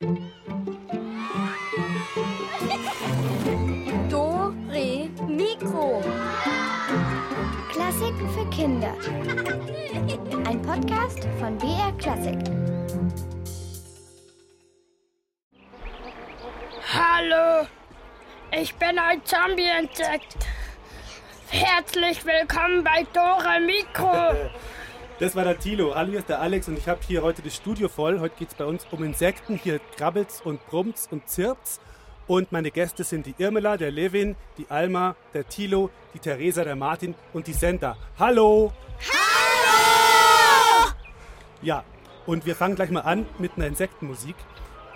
Do, Re, Mikro. Klassiken für Kinder. Ein Podcast von BR Klassik. Hallo, ich bin ein Zombie-Insekt. Herzlich willkommen bei Dora Mikro. Das war der Tilo. Ist der Alex und ich habe hier heute das Studio voll. Heute geht es bei uns um Insekten. Hier krabbelt's und brummt's und zirpt's. Und meine Gäste sind die Irmela, der Levin, die Alma, der Tilo, die Theresa, der Martin und die Senta. Hallo! Hallo! Ja, und wir fangen gleich mal an mit einer Insektenmusik.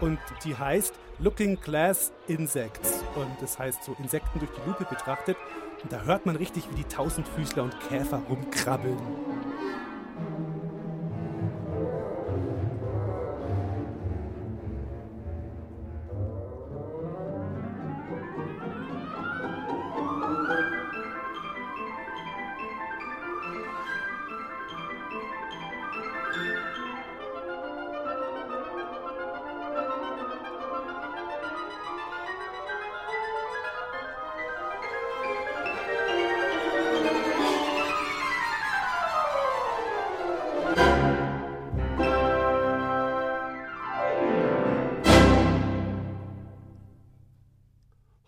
Und die heißt Looking Glass Insects. Und das heißt so Insekten durch die Lupe betrachtet. Und da hört man richtig, wie die Tausendfüßler und Käfer rumkrabbeln.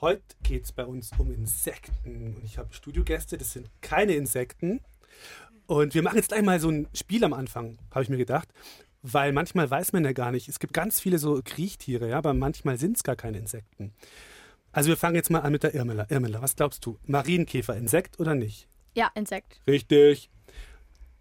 Heute geht es bei uns um Insekten. Und ich habe Studiogäste, das sind keine Insekten. Und wir machen jetzt gleich mal so ein Spiel am Anfang, habe ich mir gedacht. Weil manchmal weiß man ja gar nicht, es gibt ganz viele so Kriechtiere, ja, aber manchmal sind es gar keine Insekten. Also wir fangen jetzt mal an mit der Irmela. Irmela, was glaubst du? Marienkäfer, Insekt oder nicht? Ja, Insekt. Richtig.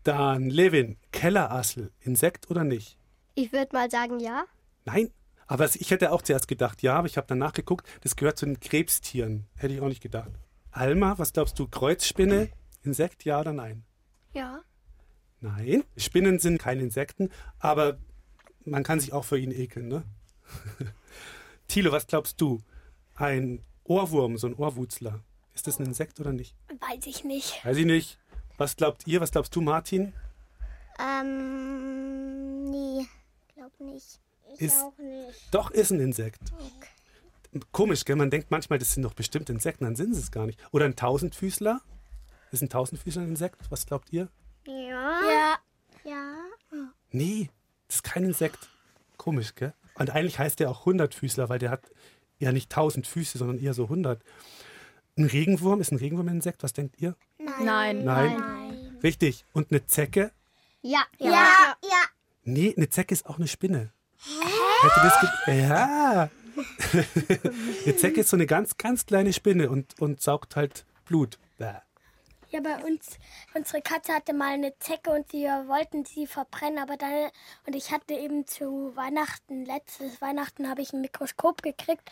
Dann Levin, Kellerassel, Insekt oder nicht? Ich würde mal sagen, ja. Nein, aber ich hätte auch zuerst gedacht, ja, aber ich habe dann nachgeguckt, das gehört zu den Krebstieren. Hätte ich auch nicht gedacht. Alma, was glaubst du, Kreuzspinne, Insekt, ja oder nein? Ja. Nein, Spinnen sind keine Insekten, aber man kann sich auch für ihn ekeln, ne? Thilo, was glaubst du? Ein Ohrwurm, so ein Ohrwurzler. Ist das ein Insekt oder nicht? Weiß ich nicht. Weiß ich nicht. Was glaubt ihr? Was glaubst du, Martin? Ähm, nee, glaub nicht. Ich Ist- auch nicht. Doch, ist ein Insekt. Komisch, gell? Man denkt manchmal, das sind doch bestimmt Insekten, dann sind sie es gar nicht. Oder ein Tausendfüßler? Ist ein Tausendfüßler ein Insekt? Was glaubt ihr? Ja. Ja, Ja. Nee, das ist kein Insekt. Komisch, gell? Und eigentlich heißt der auch Hundertfüßler, weil der hat ja nicht tausend Füße, sondern eher so hundert. Ein Regenwurm, ist ein Regenwurm ein Insekt? Was denkt ihr? Nein. Nein. Richtig. Und eine Zecke? Ja. Ja. Ja. Nee, eine Zecke ist auch eine Spinne. Ja. eine Zecke ist so eine ganz, ganz kleine Spinne und, und saugt halt Blut. Bäh. ja, bei uns, unsere Katze hatte mal eine Zecke und wir wollten sie verbrennen, aber dann, und ich hatte eben zu Weihnachten, letztes Weihnachten habe ich ein Mikroskop gekriegt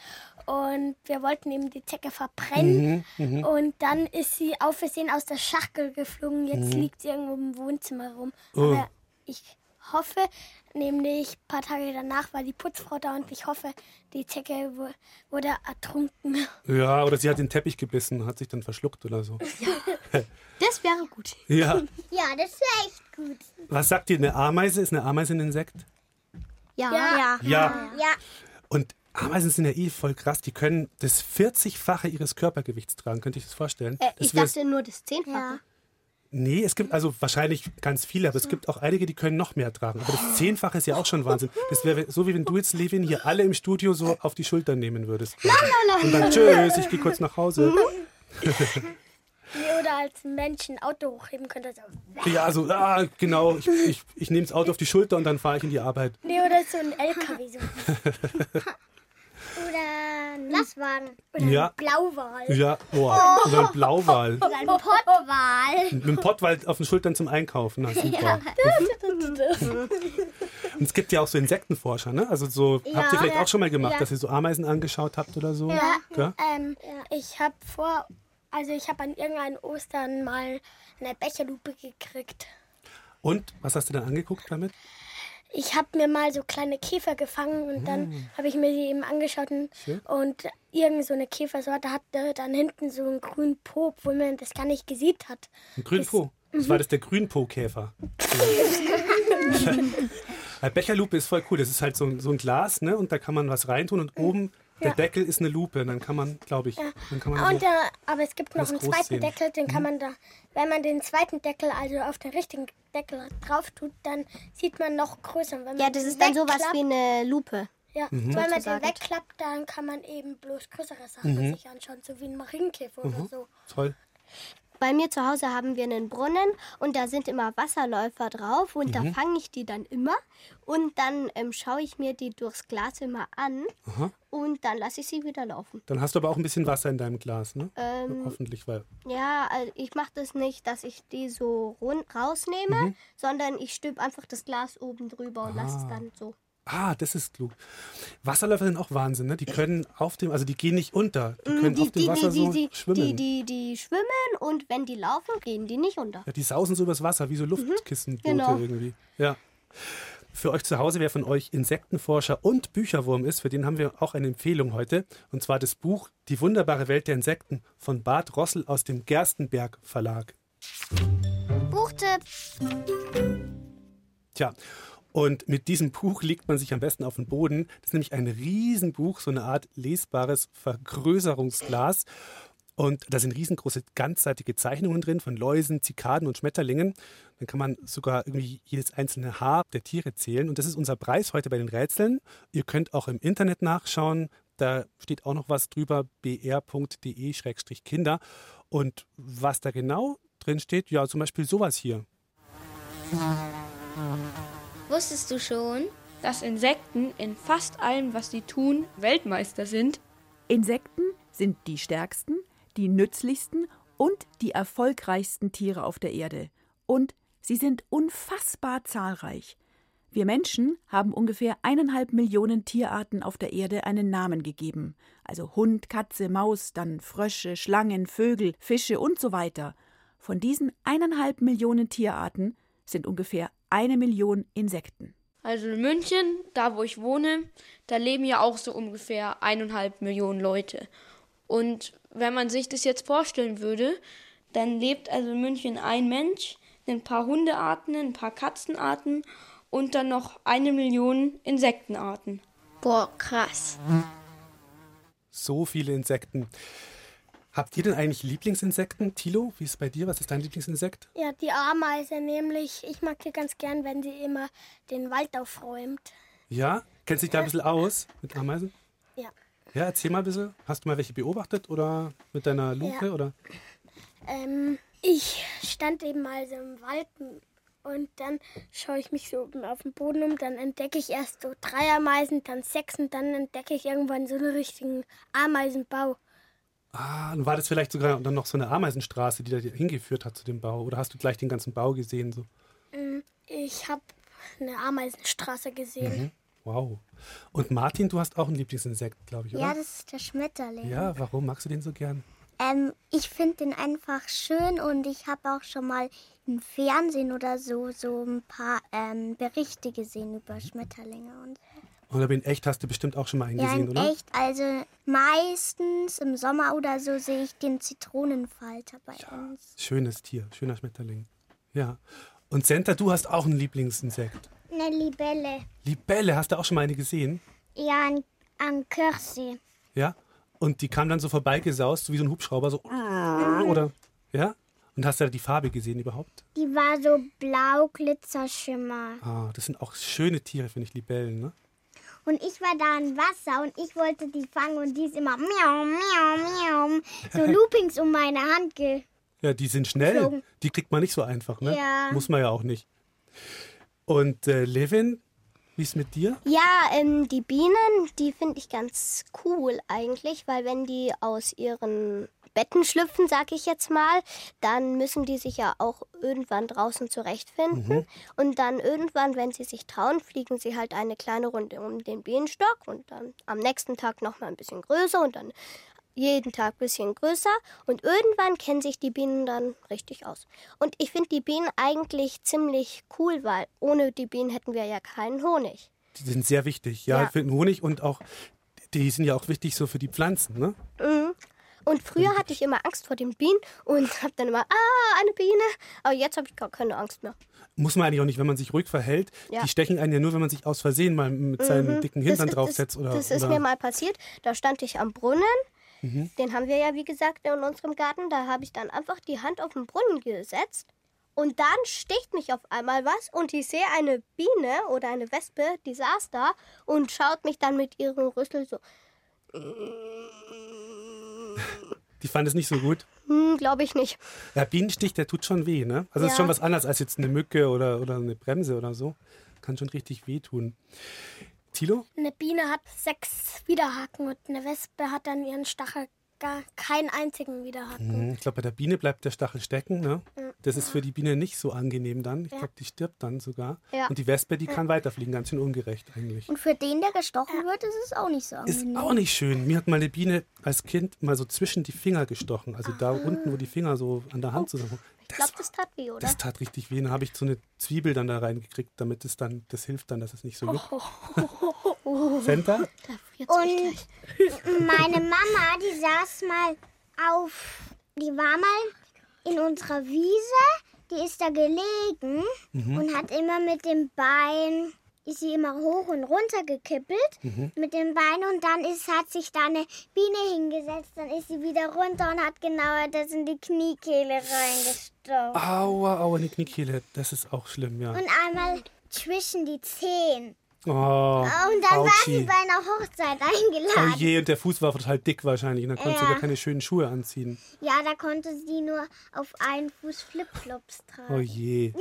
und wir wollten eben die Zecke verbrennen und dann ist sie auf Versehen aus der Schachtel geflogen, jetzt liegt sie irgendwo im Wohnzimmer rum. Oh. Aber ich hoffe, nämlich ein paar Tage danach war die Putzfrau da und ich hoffe, die Zecke wu- wurde ertrunken. Ja, oder sie hat den Teppich gebissen und hat sich dann verschluckt oder so. Das wäre gut. Ja. Ja, das wäre echt gut. Was sagt ihr? Eine Ameise? Ist eine Ameise ein Insekt? Ja. Ja. Ja. Ja. Und Ameisen sind ja eh voll krass. Die können das 40-fache ihres Körpergewichts tragen. Könnt ihr euch das vorstellen? Äh, das ich dachte nur das Zehnfache. Nee, es gibt also wahrscheinlich ganz viele, aber es gibt auch einige, die können noch mehr tragen. Aber das Zehnfache ist ja auch schon Wahnsinn. Das wäre so, wie wenn du jetzt, Levin, hier alle im Studio so auf die Schultern nehmen würdest. Und dann tschüss, ich gehe kurz nach Hause. Nee, oder als Mensch ein Auto hochheben könnte. So. Ja, so, ah, genau. Ich, ich, ich nehme das Auto auf die Schulter und dann fahre ich in die Arbeit. Nee, oder so ein LKW. So. Oder ein. Oder Ja. ein Blauwal. Ja, boah. Oder ein Blauwal. Oder ein Pottwal. Mit dem Pottwald auf den Schultern zum Einkaufen. Na, super. Und es gibt ja auch so Insektenforscher, ne? Also so, habt ihr vielleicht auch schon mal gemacht, dass ihr so Ameisen angeschaut habt oder so? Ja. Ähm, Ich habe vor, also ich habe an irgendeinem Ostern mal eine Becherlupe gekriegt. Und was hast du dann angeguckt damit? Ich habe mir mal so kleine Käfer gefangen und dann habe ich mir die eben angeschaut und, Schön. und irgend so eine Käfersorte hatte dann hinten so einen grünen Po, obwohl man das gar nicht gesehen hat. Ein Grünpo. Das war das der Grünpo-Käfer. Becherlupe ist voll cool. Das ist halt so, ein- so ein Glas, ne? Und da kann man was reintun und oben der Ja. Deckel ist eine Lupe. Dann kann man, glaube ich, dann kann man Und so, aber es gibt noch einen zweiten sehen. Mhm. Deckel, den kann man da, wenn man den zweiten Deckel, also auf den richtigen Deckel drauf tut, dann sieht man noch größer. Wenn Ja, man das ist dann sowas wegklappt- wie eine Lupe. Ja, Mhm. wenn man den wegklappt, dann kann man eben bloß größere Sachen Mhm. sich anschauen, so wie ein Marienkäfer oder so. toll. Bei mir zu Hause haben wir einen Brunnen und da sind immer Wasserläufer drauf und Mhm. da fange ich die dann immer und dann ähm, schaue ich mir die durchs Glas immer an Aha. und dann lasse ich sie wieder laufen. Dann hast du aber auch ein bisschen Wasser in deinem Glas, ne? Ähm, Hoffentlich, weil. ja, also ich mache das nicht, dass ich die so rund rausnehme, Mhm. sondern ich stülpe einfach das Glas oben drüber und lasse es dann so. Ah, das ist klug. Wasserläufer sind auch Wahnsinn, ne? Die können auf dem, also die gehen nicht unter. Die können Mm, die, auf dem die, Wasser so die, schwimmen. die, schwimmen und wenn die laufen, gehen die nicht unter. Ja, die sausen so übers Wasser, wie so Luftkissenboote genau. irgendwie. Ja. Für euch zu Hause, wer von euch Insektenforscher und Bücherwurm ist, für den haben wir auch eine Empfehlung heute. Und zwar das Buch Die wunderbare Welt der Insekten von Bart Rossel aus dem Gerstenberg Verlag. Buchtipp. Tja, und mit diesem Buch legt man sich am besten auf den Boden. Das ist nämlich ein Riesenbuch, so eine Art lesbares Vergrößerungsglas. Und da sind riesengroße ganzseitige Zeichnungen drin von Läusen, Zikaden und Schmetterlingen. Dann kann man sogar irgendwie jedes einzelne Haar der Tiere zählen. Und das ist unser Preis heute bei den Rätseln. Ihr könnt auch im Internet nachschauen. Da steht auch noch was drüber, br.de-kinder. Und was da genau drin steht, ja, zum Beispiel sowas hier. Wusstest du schon? dass Insekten in fast allem, was sie tun, Weltmeister sind. Insekten sind die stärksten, die nützlichsten und die erfolgreichsten Tiere auf der Erde. Und sie sind unfassbar zahlreich. Wir Menschen haben ungefähr eineinhalb Millionen Tierarten auf der Erde einen Namen gegeben. Also Hund, Katze, Maus, dann Frösche, Schlangen, Vögel, Fische und so weiter. Von diesen eineinhalb Millionen Tierarten sind ungefähr eine Million Insekten. Also in München, da wo ich wohne, da leben ja auch so ungefähr eineinhalb Millionen Leute. Und wenn man sich das jetzt vorstellen würde, dann lebt also in München ein Mensch, ein paar Hundearten, ein paar Katzenarten und dann noch eine Million Insektenarten. Boah, krass. So viele Insekten. Habt ihr denn eigentlich Lieblingsinsekten? Tilo, wie ist es bei dir? Was ist dein Lieblingsinsekt? Ja, die Ameise nämlich. Ich mag die ganz gern, wenn sie immer den Wald aufräumt. Ja? Kennst du dich da ein bisschen aus mit Ameisen? Ja. Ja, erzähl mal ein bisschen. Hast du mal welche beobachtet oder mit deiner Lupe? Ja. Oder? Ähm, ich stand eben mal so im Wald und dann schaue ich mich so auf den Boden um. Dann entdecke ich erst so drei Ameisen, dann sechs und dann entdecke ich irgendwann so einen richtigen Ameisenbau. Ah, und war das vielleicht sogar dann noch so eine Ameisenstraße, die da hingeführt hat zu dem Bau? Oder hast du gleich den ganzen Bau gesehen? So? Ich habe eine Ameisenstraße gesehen. Wow. Und Martin, du hast auch ein Lieblingsinsekt, glaube ich, oder? Ja, das ist der Schmetterling. ja, warum magst du den so gern? Ähm, ich finde den einfach schön und ich habe auch schon mal im Fernsehen oder so so ein paar ähm, Berichte gesehen über Schmetterlinge und so. Oder in echt hast du bestimmt auch schon mal einen Ja, gesehen, in oder? echt. Also meistens im Sommer oder so sehe ich den Zitronenfalter bei uns. Schönes Tier, schöner Schmetterling. Ja. Und Senta, du hast auch ein Lieblingsinsekt. Eine Libelle. Libelle, hast du auch schon mal eine gesehen? Ja, an, an Körsee. Ja? Und die kam dann so vorbeigesaust, so wie so ein Hubschrauber, so. Oder? Ja? Und hast du da die Farbe gesehen überhaupt? Die war so blau Glitzerschimmer. Ah, das sind auch schöne Tiere, finde ich, Libellen, ne? Und ich war da im Wasser und ich wollte die fangen und die ist immer miau, miau, miau. So Loopings um meine Hand ge. Ja, die sind schnell. Geflogen. Die kriegt man nicht so einfach, ne? Ja. Muss man ja auch nicht. Und äh, Levin, wie ist mit dir? Ja, ähm, die Bienen, die finde ich ganz cool eigentlich, weil wenn die aus ihren Betten schlüpfen, sag ich jetzt mal, dann müssen die sich ja auch irgendwann draußen zurechtfinden. Und dann irgendwann, wenn sie sich trauen, fliegen sie halt eine kleine Runde um den Bienenstock und dann am nächsten Tag nochmal ein bisschen größer und dann jeden Tag ein bisschen größer. Und irgendwann kennen sich die Bienen dann richtig aus. Und ich finde die Bienen eigentlich ziemlich cool, weil ohne die Bienen hätten wir ja keinen Honig. Die sind sehr wichtig, ja, Ja. für den Honig und auch, die sind ja auch wichtig so für die Pflanzen, ne? Und früher hatte ich immer Angst vor den Bienen und habe dann immer, ah, eine Biene. Aber jetzt habe ich gar keine Angst mehr. Muss man eigentlich auch nicht, wenn man sich ruhig verhält. Ja. Die stechen einen ja nur, wenn man sich aus Versehen mal mit seinem dicken Hintern ist- draufsetzt. das, Oder, das ist oder mir mal passiert. Da stand ich am Brunnen. Mhm. Den haben wir ja, wie gesagt, in unserem Garten. Da habe ich dann einfach die Hand auf den Brunnen gesetzt. Und dann sticht mich auf einmal was und ich sehe eine Biene oder eine Wespe, die saß da und schaut mich dann mit ihrem Rüssel so, Die fand es nicht so gut. hm, glaube ich nicht. Ja, Bienenstich, der tut schon weh, ne? Also das ist Ja. schon was anderes als jetzt eine Mücke oder, oder eine Bremse oder so. Kann schon richtig wehtun. Tilo? Eine Biene hat sechs Widerhaken und eine Wespe hat an ihren Stachel gar keinen einzigen Widerhaken. Hm, Ich glaube, bei der Biene bleibt der Stachel stecken, ne? Das ist für die Biene nicht so angenehm dann. Ich glaube, die stirbt dann sogar. Ja. Und die Wespe, die kann weiterfliegen. Ganz schön ungerecht eigentlich. Und für den, der gestochen wird, ist es auch nicht so Ist angenehm. auch nicht schön. Mir hat mal eine Biene als Kind mal so zwischen die Finger gestochen. Also da unten, wo die Finger so an der Hand zusammen. Ich glaube, das tat weh, oder? Das tat richtig weh. Dann habe ich so eine Zwiebel dann da reingekriegt, damit es dann, das hilft dann, dass es nicht so juckt. Da friert's mich gleich. Und meine Mama, die saß mal auf, die war mal in unserer Wiese, die ist da gelegen und hat immer mit dem Bein, ist sie immer hoch und runter gekippelt mit dem Bein und dann ist, hat sich da eine Biene hingesetzt, dann ist sie wieder runter und hat genau das in die Kniekehle reingestochen. Aua, aua, eine Kniekehle. Das ist auch schlimm, ja. Und einmal zwischen die Zehen. Oh, Und dann war sie bei einer Hochzeit Oh eingeladen. je, und der Fuß war total dick wahrscheinlich. Und dann konnte sie Ja. gar keine schönen Schuhe anziehen. Ja, da konnte sie nur auf einen Fuß Flipflops tragen. Oh je.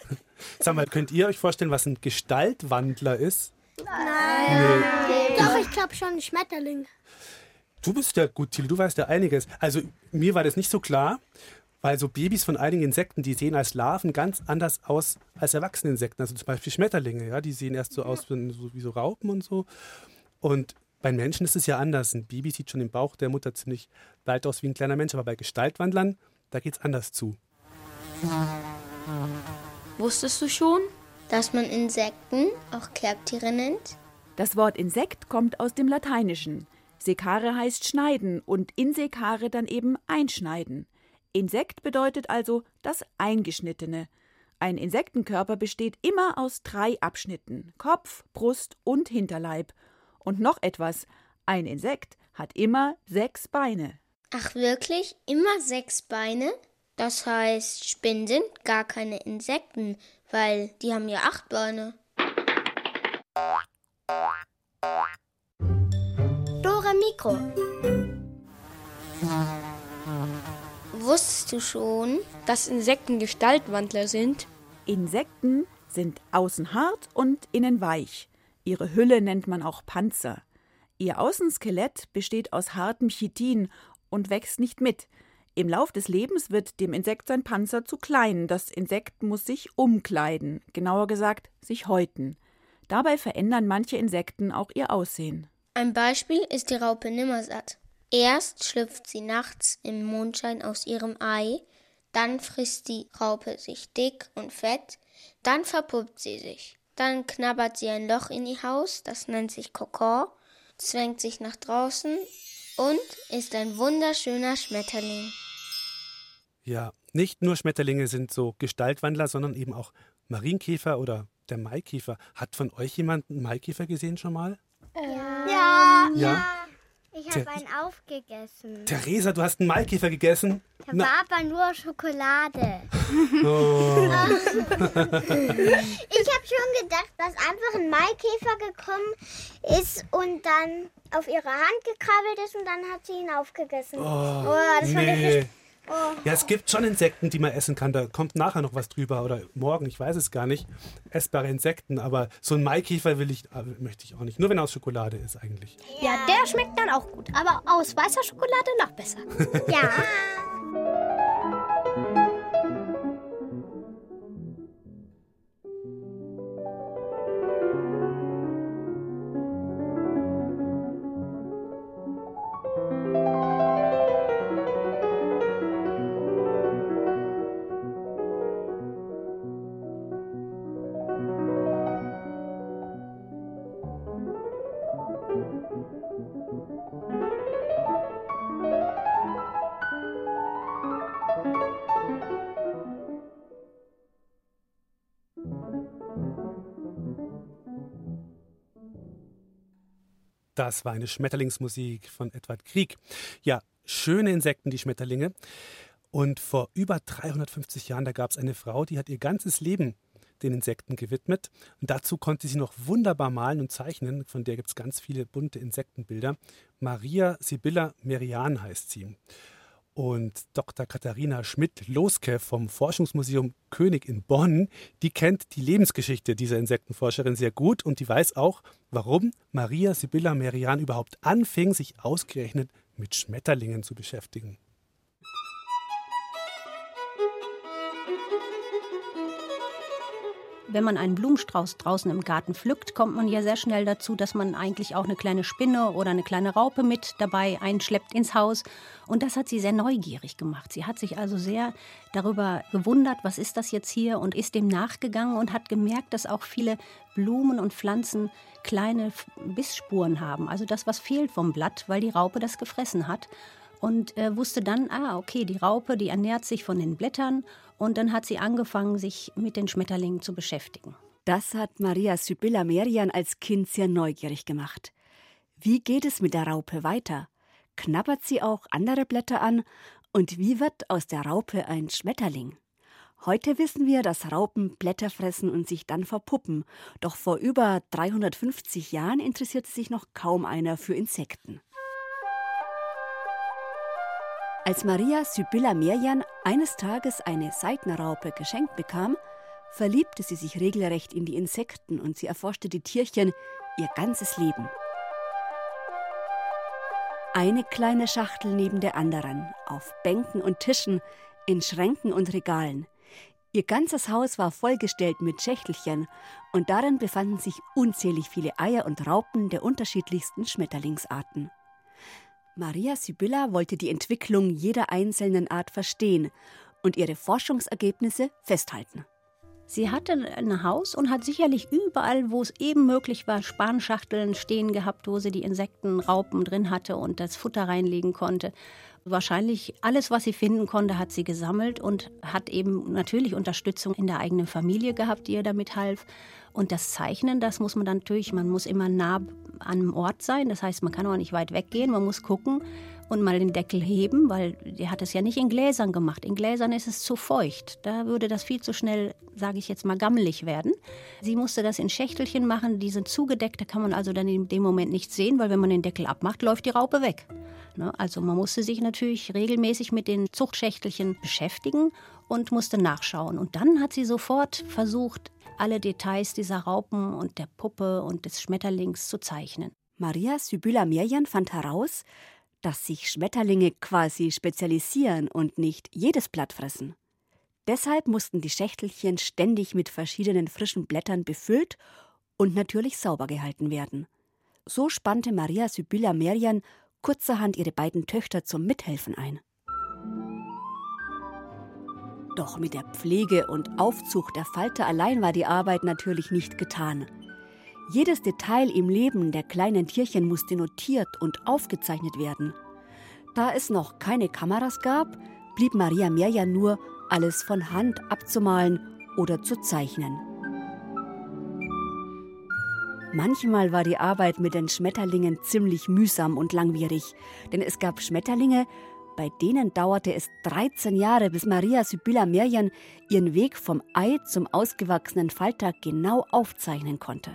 Sag mal, könnt ihr euch vorstellen, was ein Gestaltwandler ist? Doch, ich glaube schon ein Schmetterling. Du bist ja gut, Thiel, du weißt ja einiges. Also mir war das nicht so klar, weil so Babys von einigen Insekten, die sehen als Larven ganz anders aus als erwachsene Insekten. Also zum Beispiel Schmetterlinge, ja, die sehen erst so aus wie so, Raupen und so. Und bei Menschen ist es ja anders. Ein Baby sieht schon im Bauch der Mutter ziemlich bald aus wie ein kleiner Mensch, aber bei Gestaltwandlern, da geht's anders zu. Wusstest du schon? Dass man Insekten auch Klerbtiere nennt? Das Wort Insekt kommt aus dem Lateinischen. Sekare heißt schneiden und insekare dann eben einschneiden. Insekt bedeutet also das Eingeschnittene. Ein Insektenkörper besteht immer aus drei Abschnitten: Kopf, Brust und Hinterleib. Und noch etwas: Ein Insekt hat immer sechs Beine. Ach wirklich? Immer sechs Beine? Das heißt, Spinnen sind gar keine Insekten, weil die haben ja acht Beine. Dora Mikro. Wusstest du schon? Dass Insekten Gestaltwandler sind? Insekten sind außen hart und innen weich. Ihre Hülle nennt man auch Panzer. Ihr Außenskelett besteht aus hartem Chitin und wächst nicht mit. Im Lauf des Lebens wird dem Insekt sein Panzer zu klein. Das Insekt muss sich umkleiden, genauer gesagt, sich häuten. Dabei verändern manche Insekten auch ihr Aussehen. Ein Beispiel ist die Raupe Nimmersatt. Erst schlüpft sie nachts im Mondschein aus ihrem Ei, dann frisst die Raupe sich dick und fett, dann verpuppt sie sich. Dann knabbert sie ein Loch in ihr Haus, das nennt sich Kokon, zwängt sich nach draußen und ist ein wunderschöner Schmetterling. Ja, nicht nur Schmetterlinge sind so Gestaltwandler, sondern eben auch Marienkäfer oder der Maikäfer. Hat von euch jemand einen Maikäfer gesehen schon mal? Ja. Ja. Ich habe einen aufgegessen. Theresa, du hast einen Maikäfer gegessen? Da war aber nur Schokolade. Oh. Ich habe schon gedacht, dass einfach ein Maikäfer gekommen ist und dann auf ihre Hand gekrabbelt ist und dann hat sie ihn aufgegessen. Oh, das fand ich nee. richtig- Ja, es gibt schon Insekten, die man essen kann. Da kommt nachher noch was drüber oder morgen, ich weiß es gar nicht. Essbare Insekten, aber so ein Maikäfer will ich, äh, möchte ich auch nicht. Nur wenn er aus Schokolade ist eigentlich. Ja, der schmeckt dann auch gut. Aber aus weißer Schokolade noch besser. Ja. Das war eine Schmetterlingsmusik von Edward Krieg. Ja, schöne Insekten, die Schmetterlinge. Und vor über 350 Jahren, da gab es eine Frau, die hat ihr ganzes Leben den Insekten gewidmet. Und dazu konnte sie noch wunderbar malen und zeichnen. Von der gibt es ganz viele bunte Insektenbilder. Maria Sibylla Merian heißt sie. Und Dr. Katharina Schmidt-Loske vom Forschungsmuseum König in Bonn, die kennt die Lebensgeschichte dieser Insektenforscherin sehr gut und die weiß auch, warum Maria Sibylla Merian überhaupt anfing, sich ausgerechnet mit Schmetterlingen zu beschäftigen. Wenn man einen Blumenstrauß draußen im Garten pflückt, kommt man ja sehr schnell dazu, dass man eigentlich auch eine kleine Spinne oder eine kleine Raupe mit dabei einschleppt ins Haus. Und das hat sie sehr neugierig gemacht. Sie hat sich also sehr darüber gewundert, was ist das jetzt hier und ist dem nachgegangen und hat gemerkt, dass auch viele Blumen und Pflanzen kleine Bissspuren haben. Also das, was fehlt vom Blatt, weil die Raupe das gefressen hat und äh, wusste dann, ah, okay, die Raupe, die ernährt sich von den Blättern und dann hat sie angefangen, sich mit den Schmetterlingen zu beschäftigen. Das hat Maria Sibylla Merian als Kind sehr neugierig gemacht. Wie geht es mit der Raupe weiter? Knabbert sie auch andere Blätter an? Und wie wird aus der Raupe ein Schmetterling? Heute wissen wir, dass Raupen Blätter fressen und sich dann verpuppen. Doch vor über 350 Jahren interessierte sich noch kaum einer für Insekten. Als Maria Sibylla Merian eines Tages eine Seitenraupe geschenkt bekam, verliebte sie sich regelrecht in die Insekten und sie erforschte die Tierchen ihr ganzes Leben. Eine kleine Schachtel neben der anderen, auf Bänken und Tischen, in Schränken und Regalen. Ihr ganzes Haus war vollgestellt mit Schächtelchen und darin befanden sich unzählig viele Eier und Raupen der unterschiedlichsten Schmetterlingsarten. Maria Sibylla wollte die Entwicklung jeder einzelnen Art verstehen und ihre Forschungsergebnisse festhalten. Sie hatte ein Haus und hat sicherlich überall, wo es eben möglich war, Spanschachteln stehen gehabt, wo sie die Insektenraupen drin hatte und das Futter reinlegen konnte. Wahrscheinlich alles, was sie finden konnte, hat sie gesammelt und hat eben natürlich Unterstützung in der eigenen Familie gehabt, die ihr damit half. Und das Zeichnen, das muss man dann natürlich, man muss immer nah an einem Ort sein. Das heißt, man kann auch nicht weit weggehen. Man muss gucken und mal den Deckel heben, weil der hat es ja nicht in Gläsern gemacht. In Gläsern ist es zu feucht. Da würde das viel zu schnell, sage ich jetzt mal, gammelig werden. Sie musste das in Schächtelchen machen. Die sind zugedeckt. Da kann man also dann in dem Moment nichts sehen, weil wenn man den Deckel abmacht, läuft die Raupe weg. Ne? Also man musste sich natürlich regelmäßig mit den Zuchtschächtelchen beschäftigen und musste nachschauen. Und dann hat sie sofort versucht, alle Details dieser Raupen und der Puppe und des Schmetterlings zu zeichnen. Maria Sibylla Merian fand heraus, dass sich Schmetterlinge quasi spezialisieren und nicht jedes Blatt fressen. Deshalb mussten die Schächtelchen ständig mit verschiedenen frischen Blättern befüllt und natürlich sauber gehalten werden. So spannte Maria Sibylla Merian kurzerhand ihre beiden Töchter zum Mithelfen ein. Doch mit der Pflege und Aufzucht der Falter allein war die Arbeit natürlich nicht getan. Jedes Detail im Leben der kleinen Tierchen musste notiert und aufgezeichnet werden. Da es noch keine Kameras gab, blieb Maria Merja nur, alles von Hand abzumalen oder zu zeichnen. Manchmal war die Arbeit mit den Schmetterlingen ziemlich mühsam und langwierig, denn es gab Schmetterlinge, bei denen dauerte es 13 Jahre, bis Maria Sibylla Merian ihren Weg vom Ei zum ausgewachsenen Falter genau aufzeichnen konnte.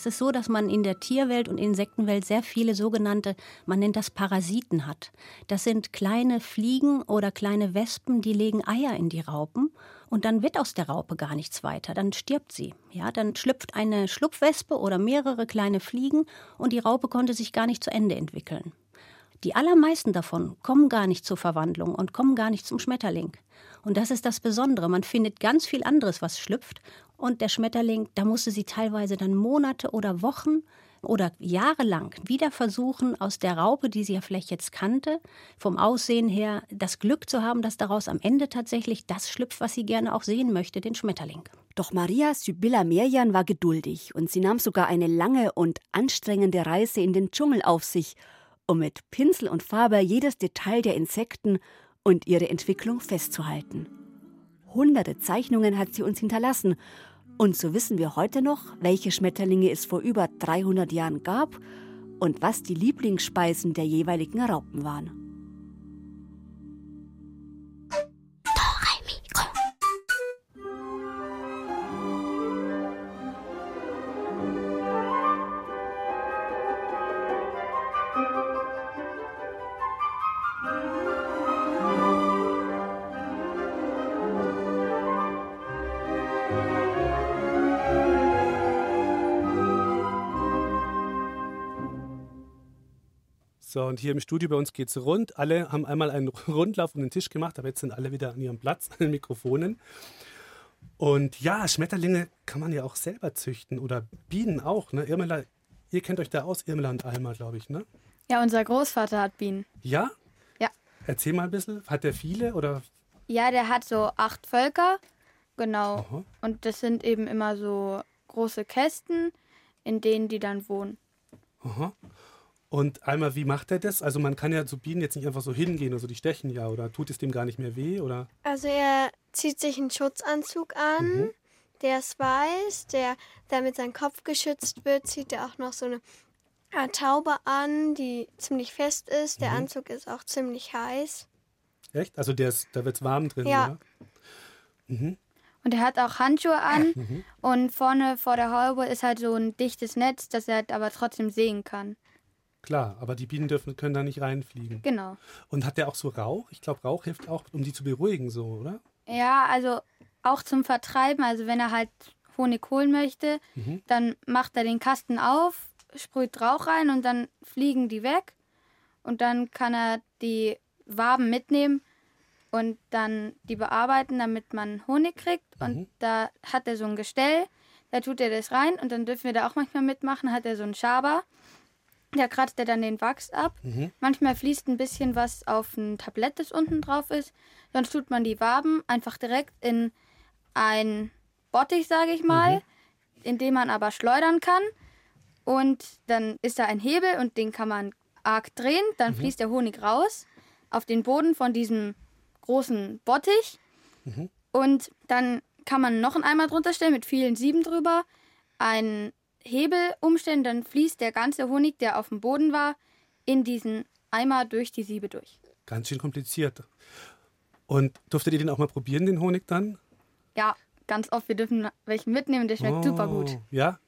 Es ist so, dass man in der Tierwelt und Insektenwelt sehr viele sogenannte, man nennt das Parasiten hat. Das sind kleine Fliegen oder kleine Wespen, die legen Eier in die Raupen und dann wird aus der Raupe gar nichts weiter, dann stirbt sie. Ja, dann schlüpft eine Schlupfwespe oder mehrere kleine Fliegen und die Raupe konnte sich gar nicht zu Ende entwickeln. Die allermeisten davon kommen gar nicht zur Verwandlung und kommen gar nicht zum Schmetterling. Und das ist das Besondere. Man findet ganz viel anderes, was schlüpft. Und der Schmetterling, da musste sie teilweise dann Monate oder Wochen oder jahrelang wieder versuchen, aus der Raupe, die sie ja vielleicht jetzt kannte, vom Aussehen her das Glück zu haben, dass daraus am Ende tatsächlich das schlüpft, was sie gerne auch sehen möchte, den Schmetterling. Doch Maria Sibylla Merian war geduldig und sie nahm sogar eine lange und anstrengende Reise in den Dschungel auf sich um mit Pinsel und Farbe jedes Detail der Insekten und ihre Entwicklung festzuhalten. Hunderte Zeichnungen hat sie uns hinterlassen, und so wissen wir heute noch, welche Schmetterlinge es vor über 300 Jahren gab und was die Lieblingsspeisen der jeweiligen Raupen waren. So, und hier im Studio bei uns geht es rund. Alle haben einmal einen Rundlauf um den Tisch gemacht, aber jetzt sind alle wieder an ihrem Platz, an den Mikrofonen. Und ja, Schmetterlinge kann man ja auch selber züchten oder Bienen auch. Ne? Irmela, ihr kennt euch da aus, Irmela und Alma, glaube ich, ne? Ja, unser Großvater hat Bienen. Ja? Ja. Erzähl mal ein bisschen. Hat der viele oder? Ja, der hat so acht Völker, genau. Aha. Und das sind eben immer so große Kästen, in denen die dann wohnen. Aha. Und einmal, wie macht er das? Also man kann ja zu Bienen jetzt nicht einfach so hingehen, also die stechen ja, oder tut es dem gar nicht mehr weh, oder? Also er zieht sich einen Schutzanzug an, Mhm. der ist weiß, der, damit sein Kopf geschützt wird, zieht er auch noch so eine Art Taube an, die ziemlich fest ist. Der Mhm. Anzug ist auch ziemlich heiß. Echt? Also der ist, da wird es warm drin, Ja. oder? Mhm. Und er hat auch Handschuhe an Mhm. und vorne vor der Haube ist halt so ein dichtes Netz, das er halt aber trotzdem sehen kann. Klar, aber die Bienen dürfen, können da nicht reinfliegen. Genau. Und hat der auch so Rauch? Ich glaube, Rauch hilft auch, um die zu beruhigen, so, oder? Ja, also auch zum Vertreiben, also wenn er halt Honig holen möchte, Mhm. dann macht er den Kasten auf, sprüht Rauch rein und dann fliegen die weg. Und dann kann er die Waben mitnehmen und dann die bearbeiten, damit man Honig kriegt. Und da hat er so ein Gestell, da tut er das rein und dann dürfen wir da auch manchmal mitmachen, hat er so einen Schaber. Da kratzt er dann den Wachs ab. Mhm. Manchmal fließt ein bisschen was auf ein Tablett, das unten drauf ist. Sonst tut man die Waben einfach direkt in ein Bottich, sage ich mal, in dem man aber schleudern kann. Und dann ist da ein Hebel und den kann man arg drehen. Dann fließt der Honig raus auf den Boden von diesem großen Bottich. Und dann kann man noch einen Eimer drunter stellen mit vielen Sieben drüber, einen Hebel umstellen, dann fließt der ganze Honig, der auf dem Boden war, in diesen Eimer durch die Siebe durch. Ganz schön kompliziert. Und durftet ihr den auch mal probieren, den Honig dann? Ja, ganz oft. Wir dürfen welchen mitnehmen, der schmeckt super gut. Oh, Ja?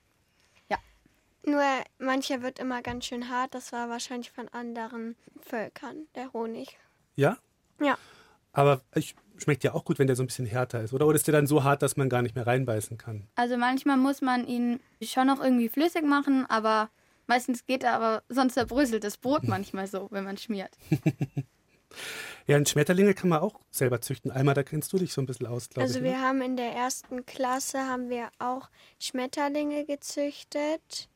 Nur mancher wird immer ganz schön hart. Das war wahrscheinlich von anderen Völkern, der Honig. Ja? Ja. Aber ich, schmeckt ja auch gut, wenn der so ein bisschen härter ist, oder? Oder ist der dann so hart, dass man gar nicht mehr reinbeißen kann? Also manchmal muss man ihn schon noch irgendwie flüssig machen, aber meistens geht er aber, sonst zerbröselt das Brot manchmal so, wenn man schmiert. Ja, und Schmetterlinge kann man auch selber züchten. Einmal, da kennst du dich so ein bisschen aus, glaube Also ich. wir Ne? haben in der ersten Klasse haben wir auch Schmetterlinge gezüchtet.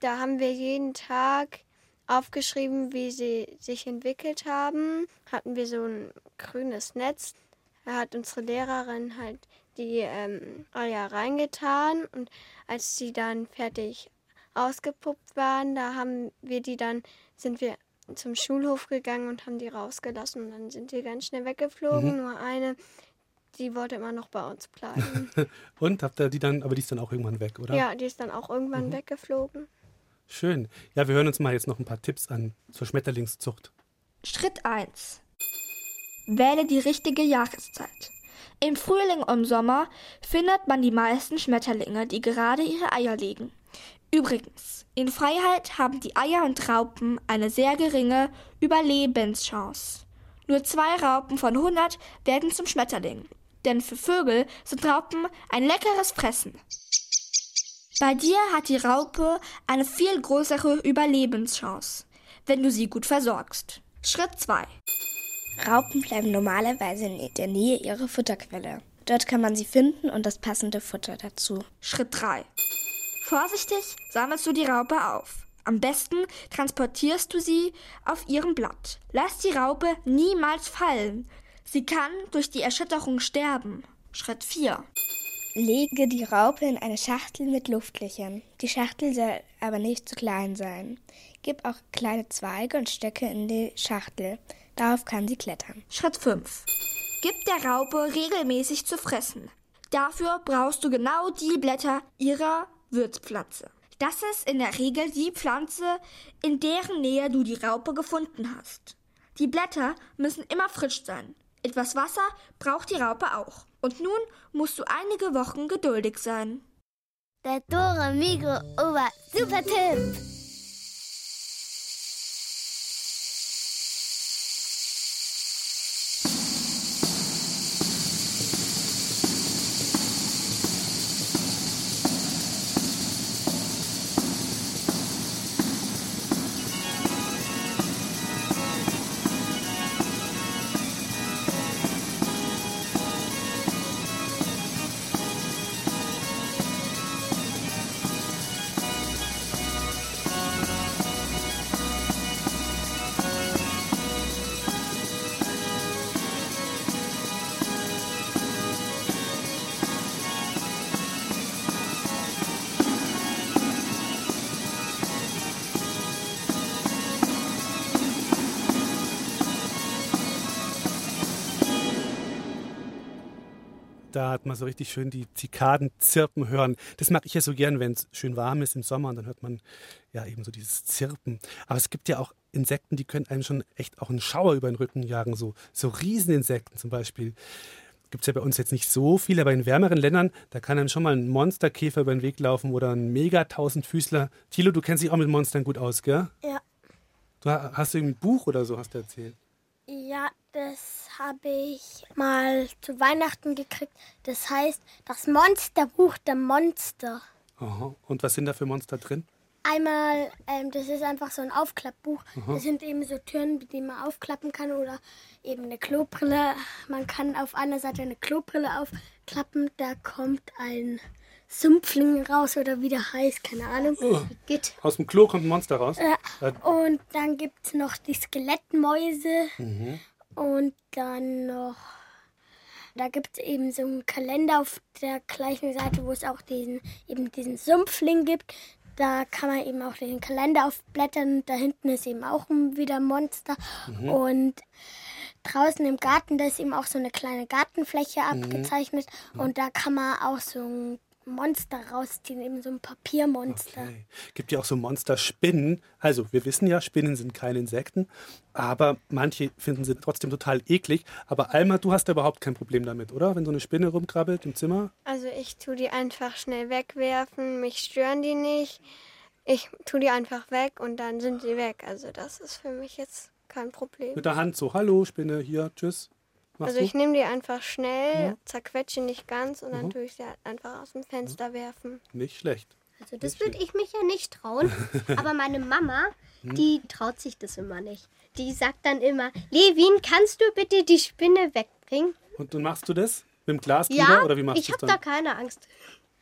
Da haben wir jeden Tag aufgeschrieben, wie sie sich entwickelt haben. Hatten wir so ein grünes Netz. Da hat unsere Lehrerin halt die ähm, Eier reingetan und als sie dann fertig ausgepuppt waren, da haben wir die dann, sind wir zum Schulhof gegangen und haben die rausgelassen und dann sind die ganz schnell weggeflogen. Mhm. Nur eine, die wollte immer noch bei uns bleiben. Und habt ihr die dann, aber die ist dann auch irgendwann weg, oder? ja, die ist dann auch irgendwann Mhm. weggeflogen. Schön. Ja, wir hören uns mal jetzt noch ein paar Tipps an zur Schmetterlingszucht. Schritt 1. Wähle die richtige Jahreszeit. Im Frühling und Sommer findet man die meisten Schmetterlinge, die gerade ihre Eier legen. Übrigens, in Freiheit haben die Eier und Raupen eine sehr geringe Überlebenschance. Nur zwei Raupen von 100 werden zum Schmetterling. Denn für Vögel sind Raupen ein leckeres Fressen. Bei dir hat die Raupe eine viel größere Überlebenschance, wenn du sie gut versorgst. Schritt 2. Raupen bleiben normalerweise in der Nähe ihrer Futterquelle. Dort kann man sie finden und das passende Futter dazu. Schritt 3. Vorsichtig sammelst du die Raupe auf. Am besten transportierst du sie auf ihrem Blatt. Lass die Raupe niemals fallen. Sie kann durch die Erschütterung sterben. Schritt 4. Lege die Raupe in eine Schachtel mit Luftlöchern. Die Schachtel soll aber nicht zu klein sein. Gib auch kleine Zweige und Stöcke in die Schachtel. Darauf kann sie klettern. Schritt 5. Gib der Raupe regelmäßig zu fressen. Dafür brauchst du genau die Blätter ihrer Würzpflanze. Das ist in der Regel die Pflanze, in deren Nähe du die Raupe gefunden hast. Die Blätter müssen immer frisch sein. Etwas Wasser braucht die Raupe auch. Und nun musst du einige Wochen geduldig sein. Der Dore Mikro Ober Super Tipp. Da hat man so richtig schön die Zikaden zirpen hören. Das mag ich ja so gern, wenn es schön warm ist im Sommer und dann hört man ja eben so dieses Zirpen. Aber es gibt ja auch Insekten, die können einem schon echt auch einen Schauer über den Rücken jagen. So, so Rieseninsekten zum Beispiel. Gibt es ja bei uns jetzt nicht so viele, aber in wärmeren Ländern, da kann einem schon mal ein Monsterkäfer über den Weg laufen oder ein Mega-Tausendfüßler. Thilo, du kennst dich auch mit Monstern gut aus, gell? Ja. Du hast irgendwie ein Buch oder so, hast du erzählt. Ja, das habe ich mal zu Weihnachten gekriegt. Das heißt das Monsterbuch der Monster. Aha. Und was sind da für Monster drin? Einmal, ähm, das ist einfach so ein Aufklappbuch. Aha. Das sind eben so Türen, die man aufklappen kann oder eben eine Klobrille. Man kann auf einer Seite eine Klobrille aufklappen. Da kommt ein Sumpfling raus oder wie der heißt, keine Ahnung. Oh. Geht. Aus dem Klo kommt ein Monster raus. Ja. Äh, Und dann gibt es noch die Skelettmäuse. mhm. Und dann noch, da gibt es eben so einen Kalender auf der gleichen Seite, wo es auch diesen, eben diesen Sumpfling gibt. Da kann man eben auch den Kalender aufblättern. Da hinten ist eben auch wieder ein Monster. Mhm. Und draußen im Garten, da ist eben auch so eine kleine Gartenfläche Mhm. abgezeichnet. Und da kann man auch so ein Monster rausziehen, eben so ein Papiermonster. Okay. Gibt ja auch so Monsterspinnen. Also, wir wissen ja, Spinnen sind keine Insekten, aber manche finden sie trotzdem total eklig. Aber Alma, du hast da überhaupt kein Problem damit, oder? Wenn so eine Spinne rumkrabbelt im Zimmer? Also ich tue die einfach schnell wegwerfen, mich stören die nicht. Ich tue die einfach weg und dann sind sie weg. Also das ist für mich jetzt kein Problem. Mit der Hand so, hallo Spinne, hier, tschüss. Machst Also ich nehme die einfach schnell, Ja. zerquetsche nicht ganz und dann Mhm. tue ich sie halt einfach aus dem Fenster werfen. Nicht schlecht. Also das würde ich mich ja nicht trauen. Aber meine Mama, Hm? die traut sich das immer nicht. Die sagt dann immer, Levin, kannst du bitte die Spinne wegbringen? Und dann machst du das? Mit dem Glas Ja, oder wie machst ich du habe da dann? keine Angst.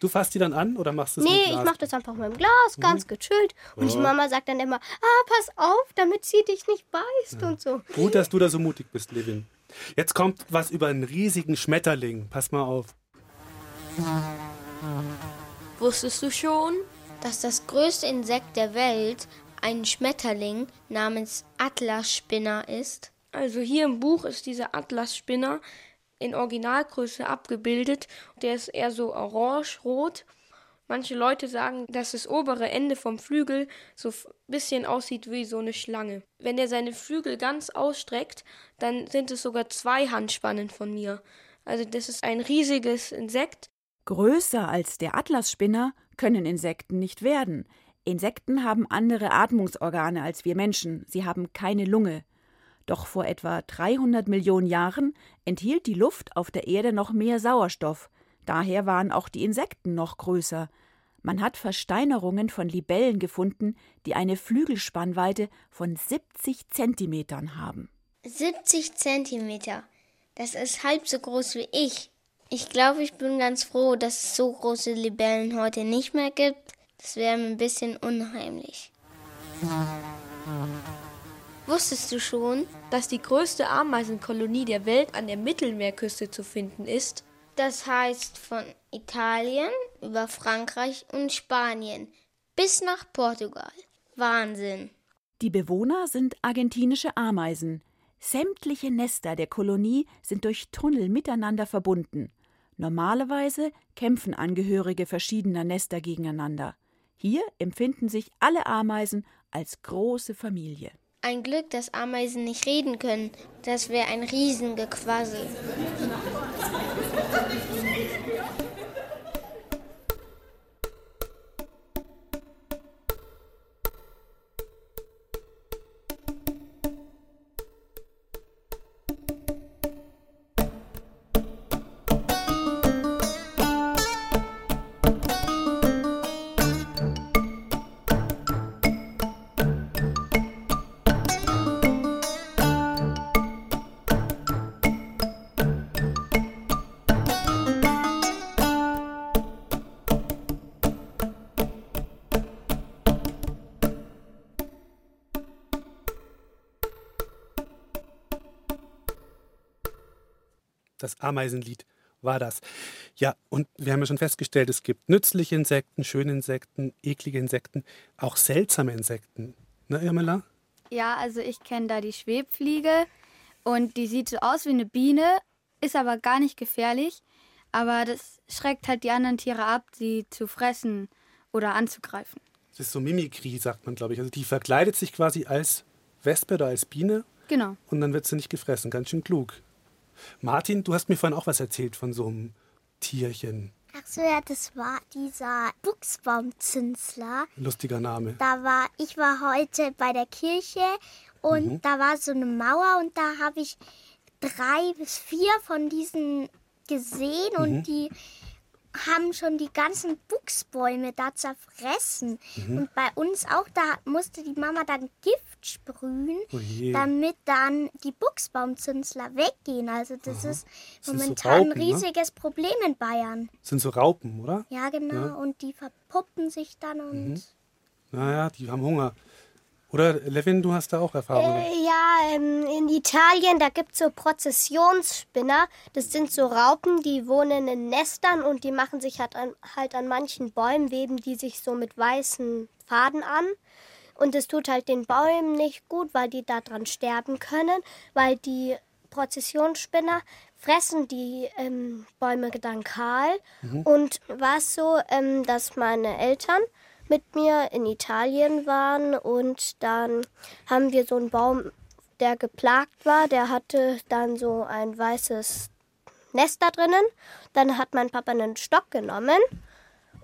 Du fasst die dann an oder machst du es mit Nee, Glas? ich mache das einfach mit dem Glas, ganz gechillt. Und die Ja. Mama sagt dann immer, ah, pass auf, damit sie dich nicht beißt und so. Gut, dass du da so mutig bist, Levin. Jetzt kommt was über einen riesigen Schmetterling. Pass mal auf. Wusstest du schon? dass das größte Insekt der Welt ein Schmetterling namens Atlasspinner ist? Also hier im Buch ist dieser Atlasspinner in Originalgröße abgebildet. Der ist eher so orange-rot. Manche Leute sagen, dass das obere Ende vom Flügel so ein bisschen aussieht wie so eine Schlange. Wenn er seine Flügel ganz ausstreckt, dann sind es sogar zwei Handspannen von mir. Also das ist ein riesiges Insekt. Größer als der Atlasspinner können Insekten nicht werden. Insekten haben andere Atmungsorgane als wir Menschen. Sie haben keine Lunge. Doch vor etwa 300 Millionen Jahren enthielt die Luft auf der Erde noch mehr Sauerstoff. Daher waren auch die Insekten noch größer. Man hat Versteinerungen von Libellen gefunden, die eine Flügelspannweite von 70 Zentimetern haben. 70 Zentimeter. Das ist halb so groß wie ich. Ich glaube, ich bin ganz froh, dass es so große Libellen heute nicht mehr gibt. Das wäre mir ein bisschen unheimlich. Wusstest du schon, dass die größte Ameisenkolonie der Welt an der Mittelmeerküste zu finden ist? Das heißt von Italien über Frankreich und Spanien bis nach Portugal. Wahnsinn. Die Bewohner sind argentinische Ameisen. Sämtliche Nester der Kolonie sind durch Tunnel miteinander verbunden. Normalerweise kämpfen Angehörige verschiedener Nester gegeneinander. Hier empfinden sich alle Ameisen als große Familie. Ein Glück, dass Ameisen nicht reden können. Das wäre ein Riesengequassel. Das Ameisenlied war das. Ja, und wir haben ja schon festgestellt, es gibt nützliche Insekten, schöne Insekten, eklige Insekten, auch seltsame Insekten. Ne, Irmela? Ja, also ich kenne da die Schwebfliege und die sieht so aus wie eine Biene, ist aber gar nicht gefährlich. Aber das schreckt halt die anderen Tiere ab, sie zu fressen oder anzugreifen. Das ist so Mimikrie, sagt man, glaube ich. Also die verkleidet sich quasi als Wespe oder als Biene Genau. und dann wird sie nicht gefressen. Ganz schön klug. Martin, du hast mir vorhin auch was erzählt von so einem Tierchen. Ach so, ja, das war dieser Buchsbaumzünsler. Lustiger Name. Da war, ich war heute bei der Kirche und Mhm. da war so eine Mauer und da habe ich drei bis vier von diesen gesehen Mhm. und die haben schon die ganzen Buchsbäume da zerfressen. Mhm. Und bei uns auch, da musste die Mama dann Gift sprühen, Oh damit dann die Buchsbaumzünsler weggehen. Also das ist Das sind so momentan Raupen, ein ne? riesiges Problem in Bayern. Das sind so Raupen, oder? Ja, genau. Ja. Und die verpuppen sich dann und Mhm. Naja, die haben Hunger. Oder, Levin, du hast da auch Erfahrungen. Äh, ja, ähm, in Italien, da gibt es so Prozessionsspinner. Das sind so Raupen, die wohnen in Nestern und die machen sich halt an, halt an manchen Bäumen, weben die sich so mit weißen Faden an. Und es tut halt den Bäumen nicht gut, weil die daran sterben können, weil die Prozessionsspinner fressen die ähm, Bäume dann kahl. Mhm. Und war es so, ähm, dass meine Eltern mit mir in Italien waren und dann haben wir so einen Baum, der geplagt war, der hatte dann so ein weißes Nest da drinnen. Dann hat mein Papa einen Stock genommen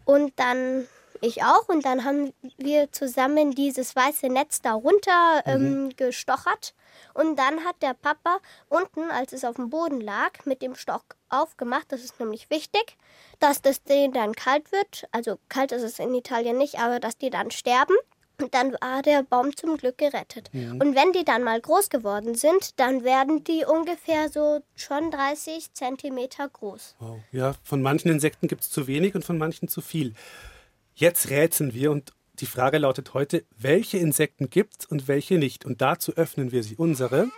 und dann ich auch und dann haben wir zusammen dieses weiße Netz darunter ähm, gestochert und dann hat der Papa unten, als es auf dem Boden lag, mit dem Stock aufgemacht. Das ist nämlich wichtig, dass das denen dann kalt wird. Also kalt ist es in Italien nicht, aber dass die dann sterben. Und dann war der Baum zum Glück gerettet. Mhm. Und wenn die dann mal groß geworden sind, dann werden die ungefähr so schon 30 Zentimeter groß. Wow. Ja, von manchen Insekten gibt es zu wenig und von manchen zu viel. Jetzt rätseln wir und die Frage lautet heute, welche Insekten gibt's und welche nicht? Und dazu öffnen wir sie unsere.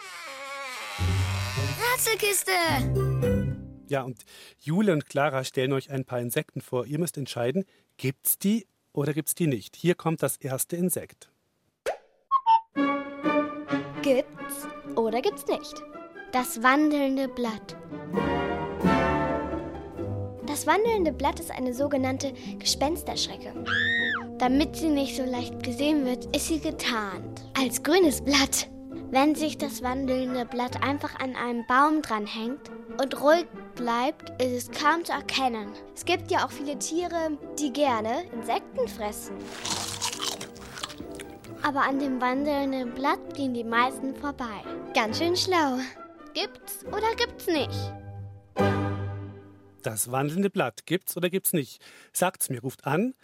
Rätselkiste! Ja, und Jule und Clara stellen euch ein paar Insekten vor. Ihr müsst entscheiden, gibt's die oder gibt's die nicht? Hier kommt das erste Insekt. Gibt's oder gibt's nicht? Das wandelnde Blatt. Das wandelnde Blatt ist eine sogenannte Gespensterschrecke. Damit sie nicht so leicht gesehen wird, ist sie getarnt. Als grünes Blatt. Wenn sich das wandelnde Blatt einfach an einem Baum dranhängt und ruhig bleibt, ist es kaum zu erkennen. Es gibt ja auch viele Tiere, die gerne Insekten fressen. Aber an dem wandelnden Blatt gehen die meisten vorbei. Ganz schön schlau. Gibt's oder gibt's nicht? Das wandelnde Blatt gibt's oder gibt's nicht? Sagt's mir, ruft an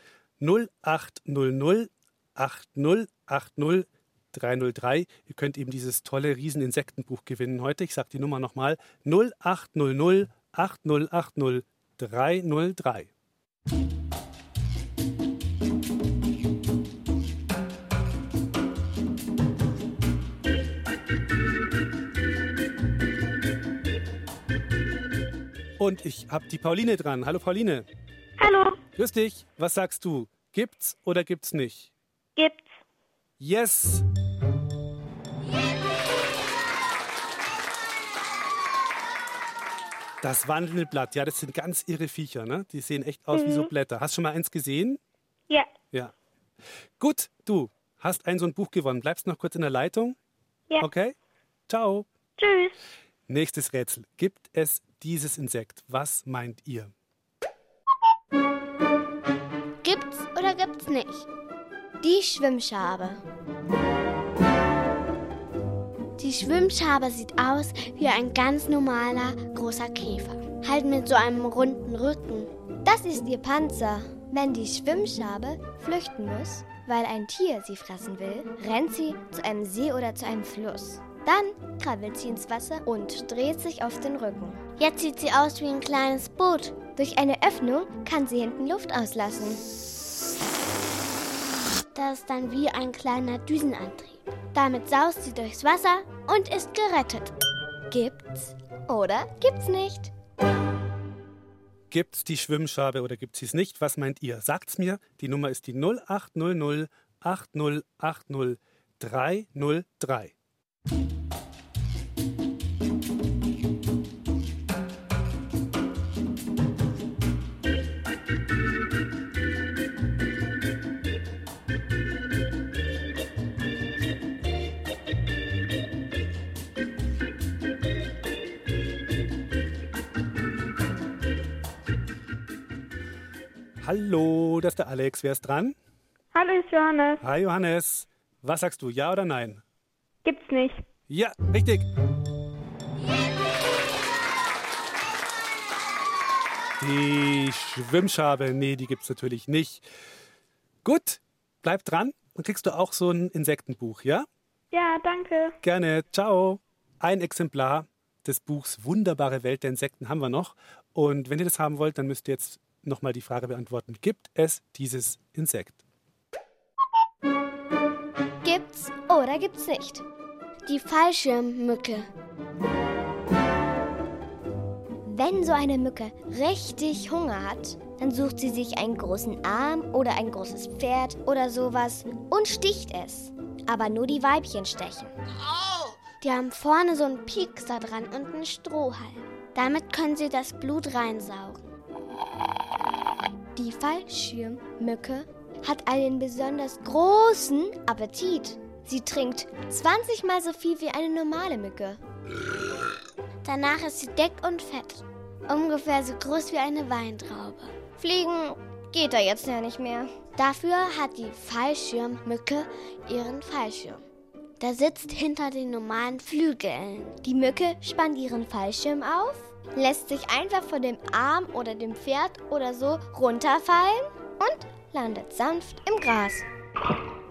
0800 8080 303. Ihr könnt eben dieses tolle Rieseninsektenbuch gewinnen heute. Ich sage die Nummer nochmal 0800 8080 Und ich habe die Pauline dran. Hallo Pauline. Hallo. Grüß dich. Was sagst du? Gibt's oder gibt's nicht? Gibt's. Yes. Das wandelnde Blatt, ja, das sind ganz irre Viecher, ne? Die sehen echt aus wie so Mhm. Blätter. Hast du schon mal eins gesehen? Ja. Ja. Gut, du hast ein so ein Buch gewonnen. Bleibst noch kurz in der Leitung? Ja. Okay. Ciao. Tschüss. Nächstes Rätsel. Gibt es dieses Insekt? Was meint ihr? Gibt's oder gibt's nicht? Die Schwimmschabe. Die Schwimmschabe sieht aus wie ein ganz normaler großer Käfer. Halt mit so einem runden Rücken. Das ist ihr Panzer. Wenn die Schwimmschabe flüchten muss, weil ein Tier sie fressen will, rennt sie zu einem See oder zu einem Fluss. Dann krabbelt sie ins Wasser und dreht sich auf den Rücken. Jetzt sieht sie aus wie ein kleines Boot. Durch eine Öffnung kann sie hinten Luft auslassen. Das ist dann wie ein kleiner Düsenantrieb. Damit saust sie durchs Wasser und ist gerettet. Gibt's oder gibt's nicht? Gibt's die Schwimmschabe oder gibt sie nicht? Was meint ihr? Sagt's mir. Die Nummer ist die 0800 8080 303. Hallo, das ist der Alex. Wer ist dran? Hallo, ist Johannes. Hi Johannes. Was sagst du, ja oder nein? Gibt's nicht. Ja, richtig. Die Schwimmschabe, nee, die gibt's natürlich nicht. Gut, bleib dran und kriegst du auch so ein Insektenbuch, ja? Ja, danke. Gerne. Ciao. Ein Exemplar des Buchs Wunderbare Welt der Insekten haben wir noch. Und wenn ihr das haben wollt, dann müsst ihr jetzt nochmal die Frage beantworten. Gibt es dieses Insekt? Gibt's oder gibt's nicht? Die Fallschirmmücke. Wenn so eine Mücke richtig Hunger hat, dann sucht sie sich einen großen Arm oder ein großes Pferd oder sowas und sticht es. Aber nur die Weibchen stechen. Die haben vorne so einen Piekser dran und einen Strohhalm. Damit können sie das Blut reinsaugen. Die Fallschirmmücke hat einen besonders großen Appetit. Sie trinkt 20 mal so viel wie eine normale Mücke. Danach ist sie dick und fett. Ungefähr so groß wie eine Weintraube. Fliegen geht da jetzt ja nicht mehr. Dafür hat die Fallschirmmücke ihren Fallschirm. Der sitzt hinter den normalen Flügeln. Die Mücke spannt ihren Fallschirm auf, lässt sich einfach von dem Arm oder dem Pferd oder so runterfallen und landet sanft im Gras.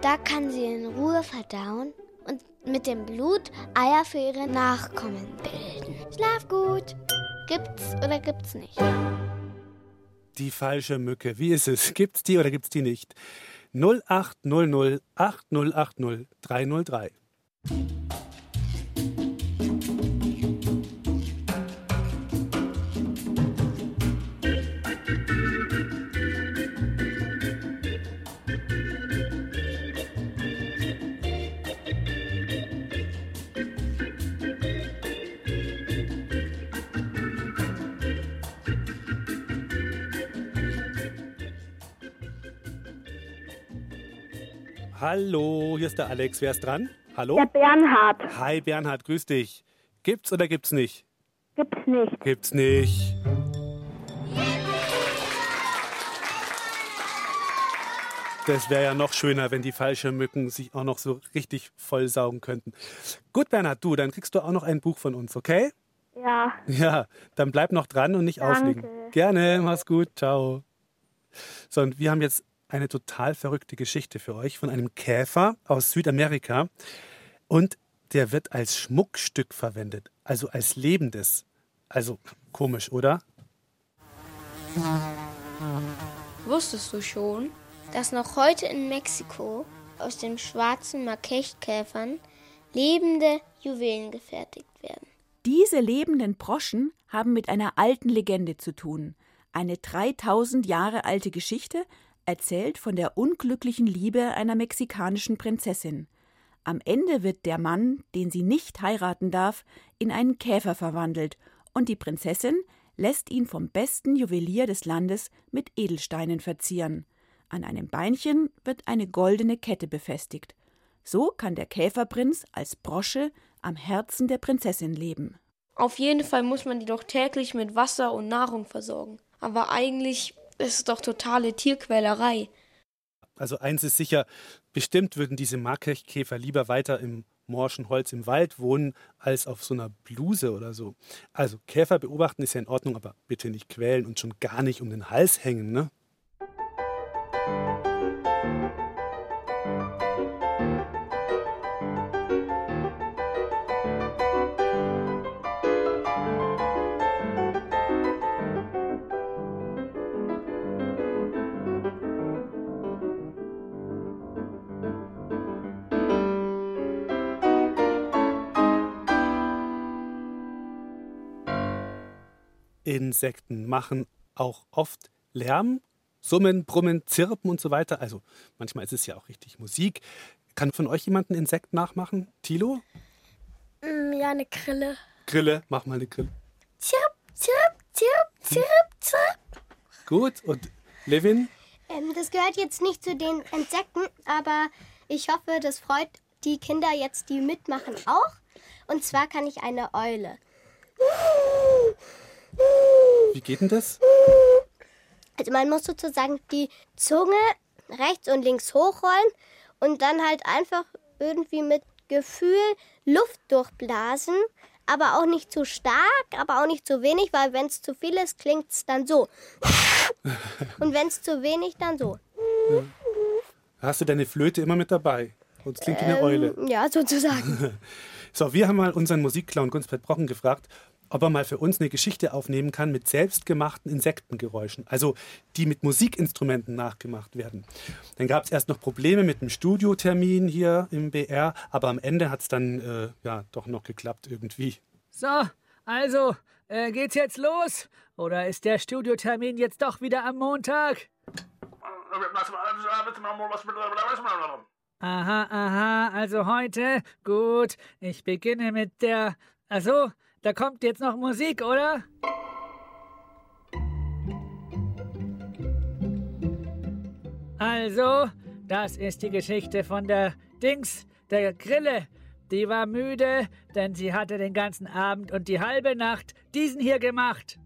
Da kann sie in Ruhe verdauen und mit dem Blut Eier für ihre Nachkommen bilden. Schlaf gut. Gibt's oder gibt's nicht? Die falsche Mücke. Wie ist es? Gibt's die oder gibt's die nicht? 0800 8080 303. Hallo, hier ist der Alex. Wer ist dran? Hallo? Der Bernhard. Hi Bernhard, grüß dich. Gibt's oder gibt's nicht? Gibt's nicht. Gibt's nicht. Das wäre ja noch schöner, wenn die Fallschirmmücken sich auch noch so richtig vollsaugen könnten. Gut, Bernhard, du, dann kriegst du auch noch ein Buch von uns, okay? Ja. Ja, dann bleib noch dran und nicht Danke. auflegen. Gerne, mach's gut, ciao. So, und wir haben jetzt eine total verrückte Geschichte für euch von einem Käfer aus Südamerika. Und der wird als Schmuckstück verwendet, also als lebendes. Also komisch, oder? Wusstest du schon, dass noch heute in Mexiko aus den schwarzen Makechkäfern lebende Juwelen gefertigt werden? Diese lebenden Broschen haben mit einer alten Legende zu tun. Eine 3000 Jahre alte Geschichte, erzählt von der unglücklichen Liebe einer mexikanischen Prinzessin. Am Ende wird der Mann, den sie nicht heiraten darf, in einen Käfer verwandelt und die Prinzessin lässt ihn vom besten Juwelier des Landes mit Edelsteinen verzieren. An einem Beinchen wird eine goldene Kette befestigt. So kann der Käferprinz als Brosche am Herzen der Prinzessin leben. Auf jeden Fall muss man die doch täglich mit Wasser und Nahrung versorgen. Aber eigentlich ist es doch totale Tierquälerei. Also eins ist sicher, bestimmt würden diese Markkäfer lieber weiter im morschen Holz im Wald wohnen, als auf so einer Bluse oder so. Also Käfer beobachten ist ja in Ordnung, aber bitte nicht quälen und schon gar nicht um den Hals hängen, ne? Insekten machen auch oft Lärm, Summen, Brummen, Zirpen und so weiter. Also manchmal ist es ja auch richtig Musik. Kann von euch jemand ein Insekt nachmachen? Tilo? Mm, ja, eine Grille. Grille, mach mal eine Grille. Zirp, zirp, zirp, zirp, zirp. Gut, und Levin? Ähm, das gehört jetzt nicht zu den Insekten, aber ich hoffe, das freut die Kinder jetzt, die mitmachen, auch. Und zwar kann ich eine Eule. Wie geht denn das? Also man muss sozusagen die Zunge rechts und links hochrollen und dann halt einfach irgendwie mit Gefühl Luft durchblasen, aber auch nicht zu stark, aber auch nicht zu wenig, weil wenn es zu viel ist, klingt es dann so. Und wenn es zu wenig, dann so. Ja. Hast du deine Flöte immer mit dabei? Und es klingt wie eine Ähm, Eule. Ja, sozusagen. So, wir haben mal unseren Musikclown Gunspert Brocken gefragt, ob er mal für uns eine Geschichte aufnehmen kann mit selbstgemachten Insektengeräuschen, also die mit Musikinstrumenten nachgemacht werden. Dann gab es erst noch Probleme mit dem Studiotermin hier im BR, aber am Ende hat es dann äh, ja doch noch geklappt irgendwie. So, also, äh, geht's jetzt los? Oder ist der Studiotermin jetzt doch wieder am Montag? Aha, aha, also heute? Gut, ich beginne mit der. Also, da kommt jetzt noch Musik, oder? Also, das ist die Geschichte von der Dings, der Grille. Die war müde, denn sie hatte den ganzen Abend und die halbe Nacht diesen hier gemacht.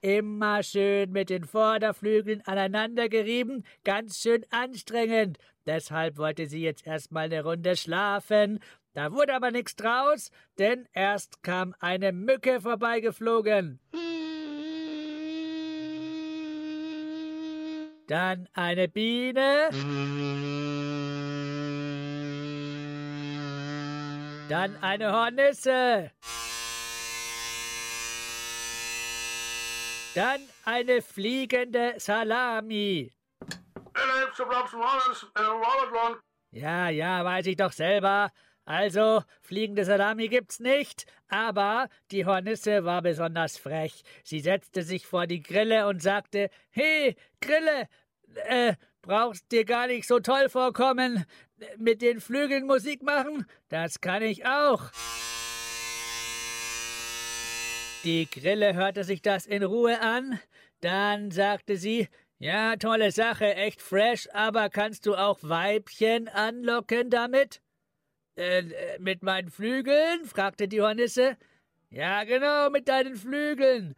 Immer schön mit den Vorderflügeln aneinander gerieben, ganz schön anstrengend. Deshalb wollte sie jetzt erstmal eine Runde schlafen. Da wurde aber nichts draus, denn erst kam eine Mücke vorbeigeflogen. Dann eine Biene. Dann eine Hornisse. Dann eine fliegende Salami. Ja, ja, weiß ich doch selber. Also, fliegende Salami gibt's nicht, aber die Hornisse war besonders frech. Sie setzte sich vor die Grille und sagte: Hey, Grille, äh, brauchst dir gar nicht so toll vorkommen. Mit den Flügeln Musik machen? Das kann ich auch. Die Grille hörte sich das in Ruhe an. Dann sagte sie: Ja, tolle Sache, echt fresh, aber kannst du auch Weibchen anlocken damit? Äh, äh, mit meinen Flügeln? fragte die Hornisse. Ja, genau, mit deinen Flügeln.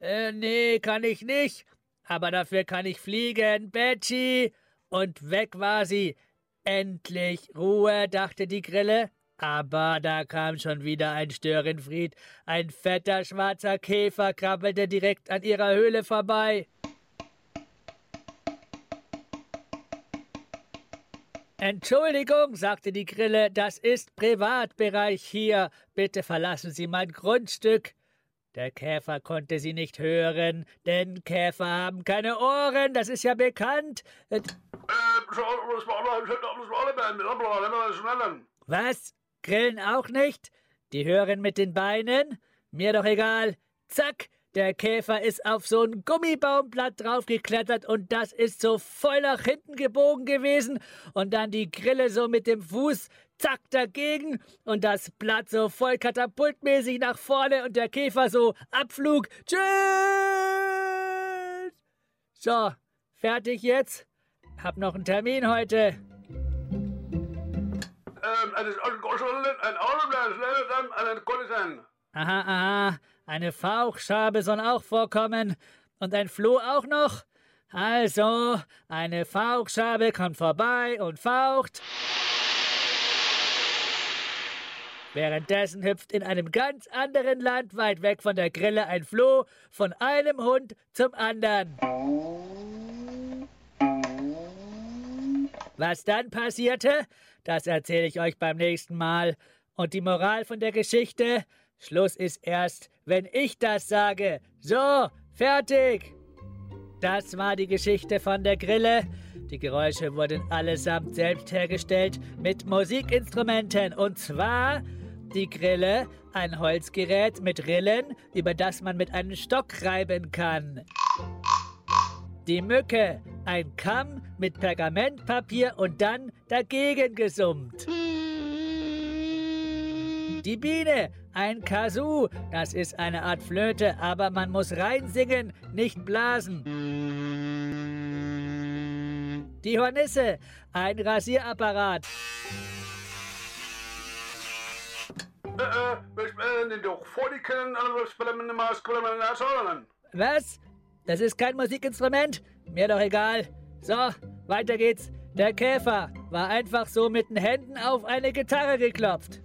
Äh, nee, kann ich nicht. Aber dafür kann ich fliegen, Betty. Und weg war sie. Endlich Ruhe, dachte die Grille. Aber da kam schon wieder ein Störenfried. Ein fetter schwarzer Käfer krabbelte direkt an ihrer Höhle vorbei. Entschuldigung, sagte die Grille, das ist Privatbereich hier. Bitte verlassen Sie mein Grundstück. Der Käfer konnte sie nicht hören, denn Käfer haben keine Ohren, das ist ja bekannt. Äh, Was? Grillen auch nicht? Die hören mit den Beinen? Mir doch egal. Zack, der Käfer ist auf so ein Gummibaumblatt draufgeklettert und das ist so voll nach hinten gebogen gewesen und dann die Grille so mit dem Fuß zack dagegen und das Blatt so voll katapultmäßig nach vorne und der Käfer so Abflug. Tschüss! So, fertig jetzt? Hab noch einen Termin heute. Aha, aha. Eine Fauchschabe soll auch vorkommen. Und ein Floh auch noch? Also, eine Fauchschabe kommt vorbei und faucht. Währenddessen hüpft in einem ganz anderen Land weit weg von der Grille ein Floh von einem Hund zum anderen. Was dann passierte, das erzähle ich euch beim nächsten Mal. Und die Moral von der Geschichte, Schluss ist erst, wenn ich das sage. So, fertig! Das war die Geschichte von der Grille. Die Geräusche wurden allesamt selbst hergestellt mit Musikinstrumenten. Und zwar die Grille, ein Holzgerät mit Rillen, über das man mit einem Stock reiben kann. Die Mücke, ein Kamm mit Pergamentpapier und dann dagegen gesummt. Die Biene, ein Kazoo, das ist eine Art Flöte, aber man muss reinsingen, nicht blasen. Die Hornisse, ein Rasierapparat. Was? Das ist kein Musikinstrument? Mir doch egal. So, weiter geht's. Der Käfer war einfach so mit den Händen auf eine Gitarre geklopft.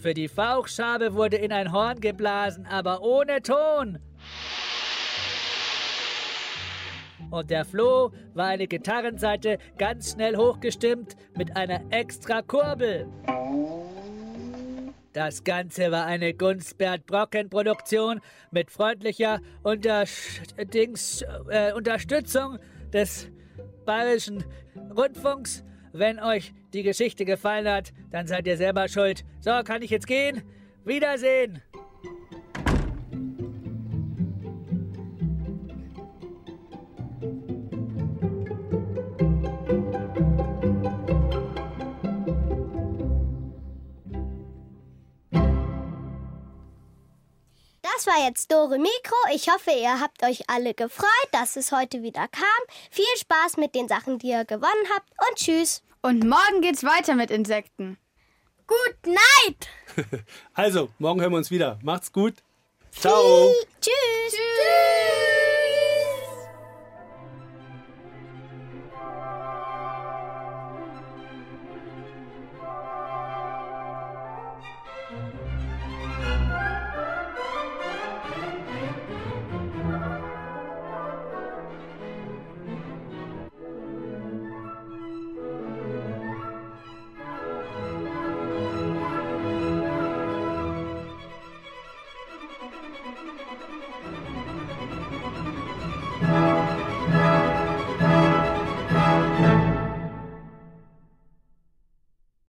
Für die Fauchschabe wurde in ein Horn geblasen, aber ohne Ton. Und der Floh war eine Gitarrenseite ganz schnell hochgestimmt mit einer extra Kurbel. Das Ganze war eine Gunstbert-Brocken-Produktion mit freundlicher Untersch Dings, äh, Unterstützung des Bayerischen Rundfunks. Wenn euch die Geschichte gefallen hat, dann seid ihr selber schuld. So, kann ich jetzt gehen? Wiedersehen! War jetzt Dore Mikro. Ich hoffe, ihr habt euch alle gefreut, dass es heute wieder kam. Viel Spaß mit den Sachen, die ihr gewonnen habt und tschüss. Und morgen geht's weiter mit Insekten. Good night. Also, morgen hören wir uns wieder. Macht's gut. Ciao. Tschüss. Tschüss.